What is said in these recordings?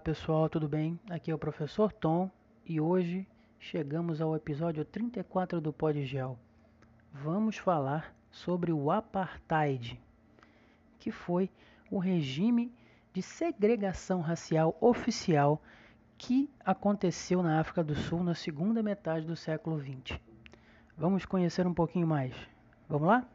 pessoal, tudo bem? Aqui é o professor Tom e hoje chegamos ao episódio 34 do Podgel. Vamos falar sobre o apartheid, que foi o regime de segregação racial oficial que aconteceu na África do Sul na segunda metade do século XX. Vamos conhecer um pouquinho mais. Vamos lá?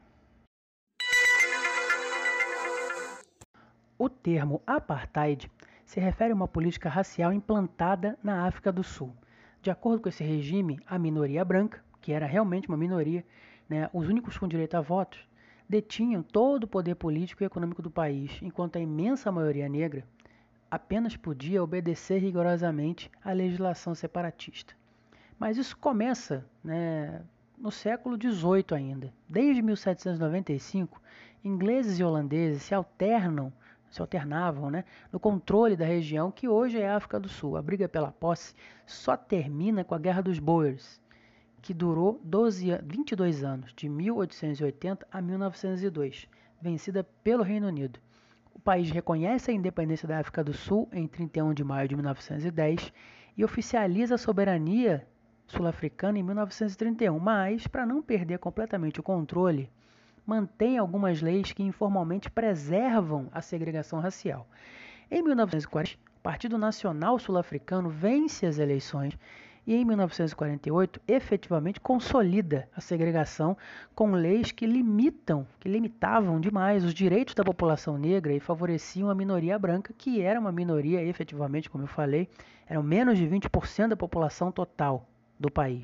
O termo apartheid se refere a uma política racial implantada na África do Sul. De acordo com esse regime, a minoria branca, que era realmente uma minoria, né, os únicos com direito a votos, detinham todo o poder político e econômico do país, enquanto a imensa maioria negra apenas podia obedecer rigorosamente à legislação separatista. Mas isso começa né, no século XVIII ainda. Desde 1795, ingleses e holandeses se alternam se alternavam né, no controle da região que hoje é a África do Sul. A briga pela posse só termina com a Guerra dos Boers, que durou 12, 22 anos, de 1880 a 1902, vencida pelo Reino Unido. O país reconhece a independência da África do Sul em 31 de maio de 1910 e oficializa a soberania sul-africana em 1931, mas, para não perder completamente o controle, mantém algumas leis que informalmente preservam a segregação racial. Em 1940, o Partido Nacional Sul-Africano vence as eleições e em 1948 efetivamente consolida a segregação com leis que limitam, que limitavam demais os direitos da população negra e favoreciam a minoria branca, que era uma minoria efetivamente, como eu falei, eram menos de 20% da população total do país.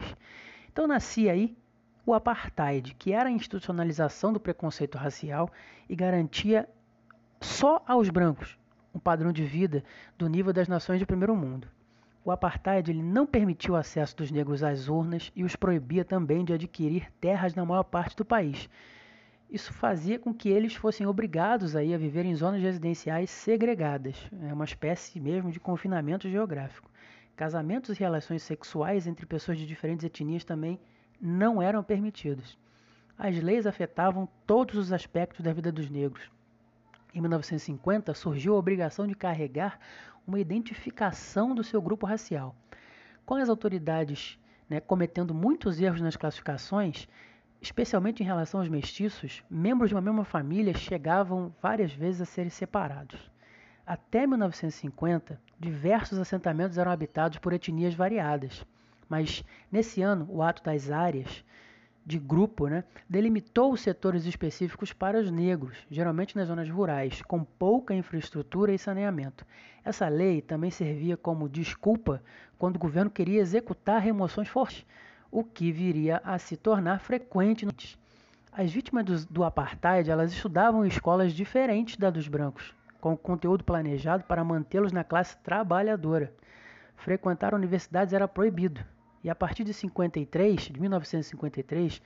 Então nascia aí o apartheid, que era a institucionalização do preconceito racial e garantia só aos brancos um padrão de vida do nível das nações de primeiro mundo. O apartheid ele não permitiu o acesso dos negros às urnas e os proibia também de adquirir terras na maior parte do país. Isso fazia com que eles fossem obrigados aí a viver em zonas residenciais segregadas, é uma espécie mesmo de confinamento geográfico. Casamentos e relações sexuais entre pessoas de diferentes etnias também não eram permitidos. As leis afetavam todos os aspectos da vida dos negros. Em 1950 surgiu a obrigação de carregar uma identificação do seu grupo racial. Com as autoridades né, cometendo muitos erros nas classificações, especialmente em relação aos mestiços, membros de uma mesma família chegavam várias vezes a serem separados. Até 1950, diversos assentamentos eram habitados por etnias variadas. Mas nesse ano, o ato das áreas de grupo né, delimitou os setores específicos para os negros, geralmente nas zonas rurais, com pouca infraestrutura e saneamento. Essa lei também servia como desculpa quando o governo queria executar remoções fortes, o que viria a se tornar frequente. As vítimas do, do apartheid elas estudavam em escolas diferentes da dos brancos, com conteúdo planejado para mantê-los na classe trabalhadora. Frequentar universidades era proibido, e a partir de 53, de 1953,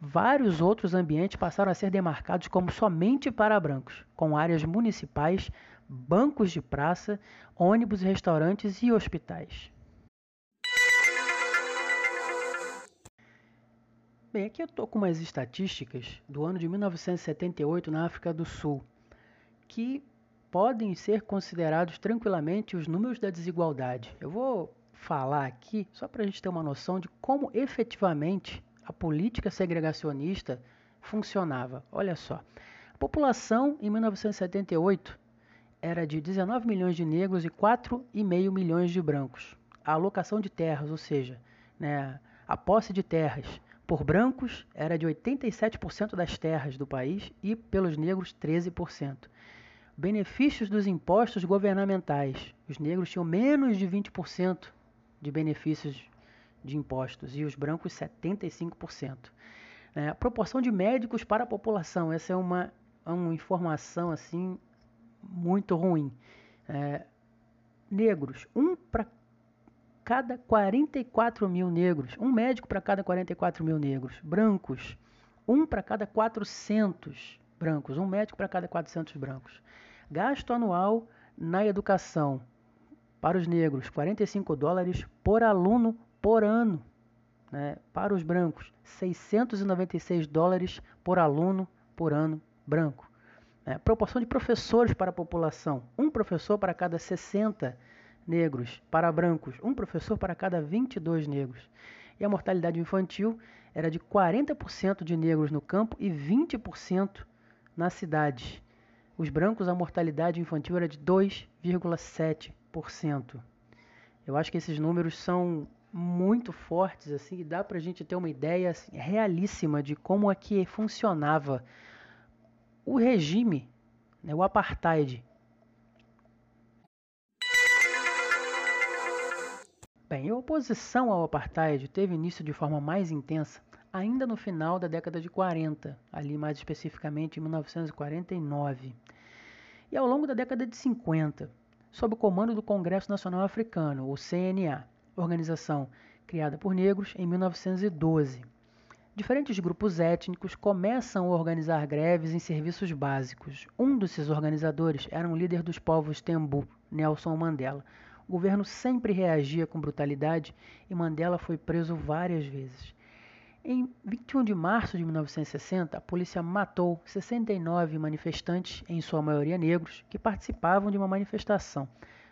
vários outros ambientes passaram a ser demarcados como somente para brancos, com áreas municipais, bancos de praça, ônibus, restaurantes e hospitais. Bem, aqui eu estou com umas estatísticas do ano de 1978 na África do Sul, que podem ser considerados tranquilamente os números da desigualdade. Eu vou falar aqui, só para a gente ter uma noção de como efetivamente a política segregacionista funcionava. Olha só, a população em 1978 era de 19 milhões de negros e 4,5 milhões de brancos. A alocação de terras, ou seja, né, a posse de terras por brancos era de 87% das terras do país e pelos negros 13%. Benefícios dos impostos governamentais. Os negros tinham menos de 20% de benefícios de impostos e os brancos 75%. É, a proporção de médicos para a população, essa é uma, uma informação assim muito ruim. É, negros, um para cada 44 mil negros, um médico para cada 44 mil negros. Brancos, um para cada 400 brancos, um médico para cada 400 brancos. Gasto anual na educação, para os negros, 45 dólares por aluno por ano. Né? Para os brancos, 696 dólares por aluno por ano branco. Né? Proporção de professores para a população, um professor para cada 60 negros para brancos, um professor para cada 22 negros. E a mortalidade infantil era de 40% de negros no campo e 20% na cidade. Os brancos, a mortalidade infantil era de 2,7%. Eu acho que esses números são muito fortes, assim, e dá para a gente ter uma ideia assim, realíssima de como é que funcionava o regime, né, o apartheid. Bem, a oposição ao apartheid teve início de forma mais intensa ainda no final da década de 40, ali mais especificamente em 1949. E ao longo da década de 50, sob o comando do Congresso Nacional Africano, o CNA, organização criada por negros em 1912. Diferentes grupos étnicos começam a organizar greves em serviços básicos. Um desses organizadores era um líder dos povos Tembu, Nelson Mandela. O governo sempre reagia com brutalidade e Mandela foi preso várias vezes. Em 21 de março de 1960, a polícia matou 69 manifestantes, em sua maioria negros, que participavam de uma manifestação.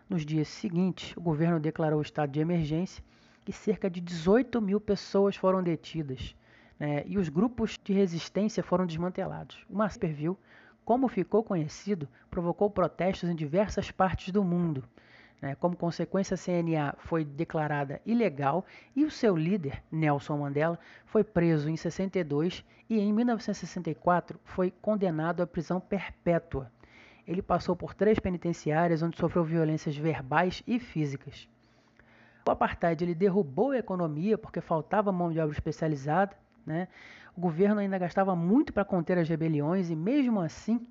Nos dias seguintes, o governo declarou estado de emergência e cerca de 18 mil pessoas foram detidas. Né, e os grupos de resistência foram desmantelados. O Marperville, como ficou conhecido, provocou protestos em diversas partes do mundo. Né? Como consequência, a CNA foi declarada ilegal e o seu líder, Nelson Mandela, foi preso em 62 e em 1964 foi condenado à prisão perpétua. Ele passou por três penitenciárias onde sofreu violências verbais e físicas. O apartheid ele derrubou a economia porque faltava mão de obra especializada. Né? O governo ainda gastava muito para conter as rebeliões e, mesmo assim,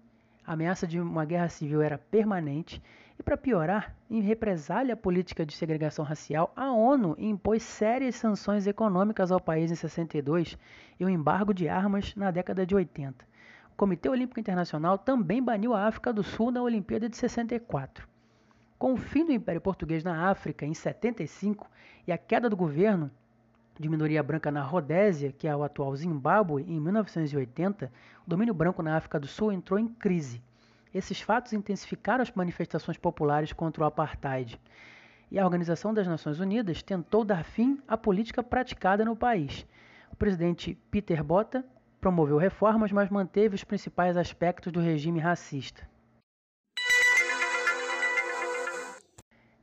a ameaça de uma guerra civil era permanente e, para piorar, em represália à política de segregação racial, a ONU impôs sérias sanções econômicas ao país em 62 e um embargo de armas na década de 80. O Comitê Olímpico Internacional também baniu a África do Sul na Olimpíada de 64. Com o fim do Império Português na África em 75 e a queda do governo de minoria branca na Rodésia, que é o atual Zimbábue, em 1980, o domínio branco na África do Sul entrou em crise. Esses fatos intensificaram as manifestações populares contra o apartheid. E a Organização das Nações Unidas tentou dar fim à política praticada no país. O presidente Peter Botha promoveu reformas, mas manteve os principais aspectos do regime racista.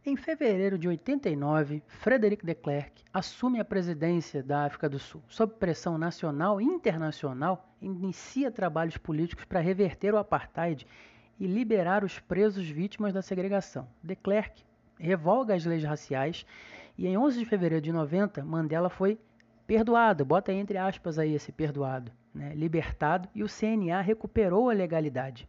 Em fevereiro de 89, Frederic de Klerk assume a presidência da África do Sul. Sob pressão nacional e internacional, inicia trabalhos políticos para reverter o apartheid e liberar os presos vítimas da segregação. De Klerk revoga as leis raciais e em 11 de fevereiro de 90, Mandela foi perdoado, bota entre aspas aí esse perdoado, né, libertado e o CNA recuperou a legalidade.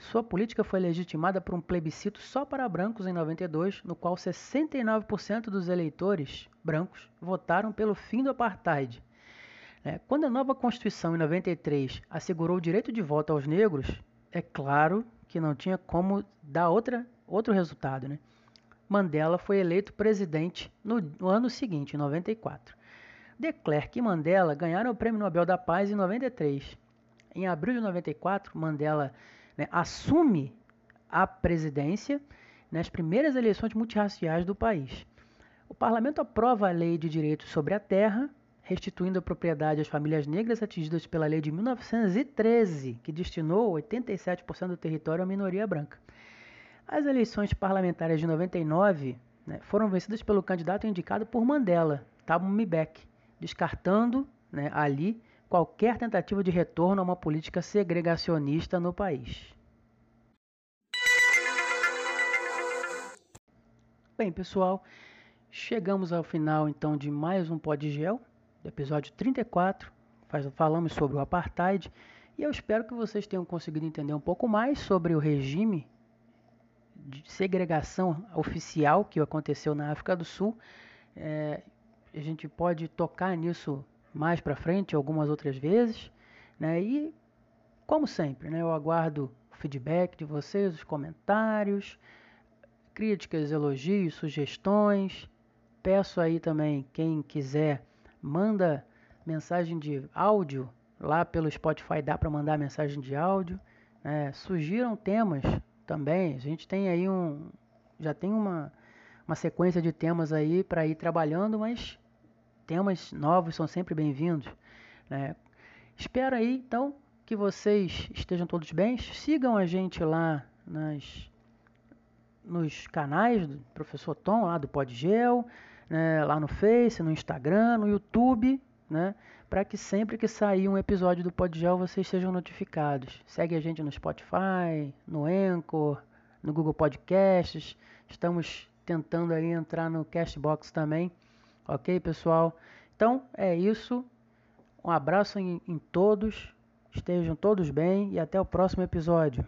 Sua política foi legitimada por um plebiscito só para brancos em 92, no qual 69% dos eleitores brancos votaram pelo fim do apartheid. É, quando a nova Constituição, em 93, assegurou o direito de voto aos negros, é claro que não tinha como dar outra, outro resultado. Né? Mandela foi eleito presidente no, no ano seguinte, em 94. De Klerk e Mandela ganharam o Prêmio Nobel da Paz em 93. Em abril de 94, Mandela né, assume a presidência nas primeiras eleições multirraciais do país. O parlamento aprova a Lei de Direitos sobre a Terra, restituindo a propriedade às famílias negras atingidas pela lei de 1913, que destinou 87% do território à minoria branca. As eleições parlamentares de 99 né, foram vencidas pelo candidato indicado por Mandela, Thabo Mbeki, descartando né, ali qualquer tentativa de retorno a uma política segregacionista no país. Bem, pessoal, chegamos ao final então de mais um Podgel do episódio 34. Falamos sobre o apartheid e eu espero que vocês tenham conseguido entender um pouco mais sobre o regime de segregação oficial que aconteceu na África do Sul. É, a gente pode tocar nisso mais para frente algumas outras vezes, né? E como sempre, né, eu aguardo o feedback de vocês, os comentários, críticas, elogios, sugestões. Peço aí também quem quiser manda mensagem de áudio lá pelo Spotify dá para mandar mensagem de áudio. Né? Sugiram temas também. A gente tem aí um já tem uma uma sequência de temas aí para ir trabalhando, mas temas novos são sempre bem-vindos. Né? Espero aí, então, que vocês estejam todos bem. Sigam a gente lá nas, nos canais do Professor Tom, lá do Podgel, né? lá no Face, no Instagram, no YouTube, né? para que sempre que sair um episódio do Podgel vocês sejam notificados. Segue a gente no Spotify, no Anchor, no Google Podcasts. Estamos tentando aí entrar no Castbox também. Ok, pessoal? Então é isso. Um abraço em, em todos. Estejam todos bem e até o próximo episódio.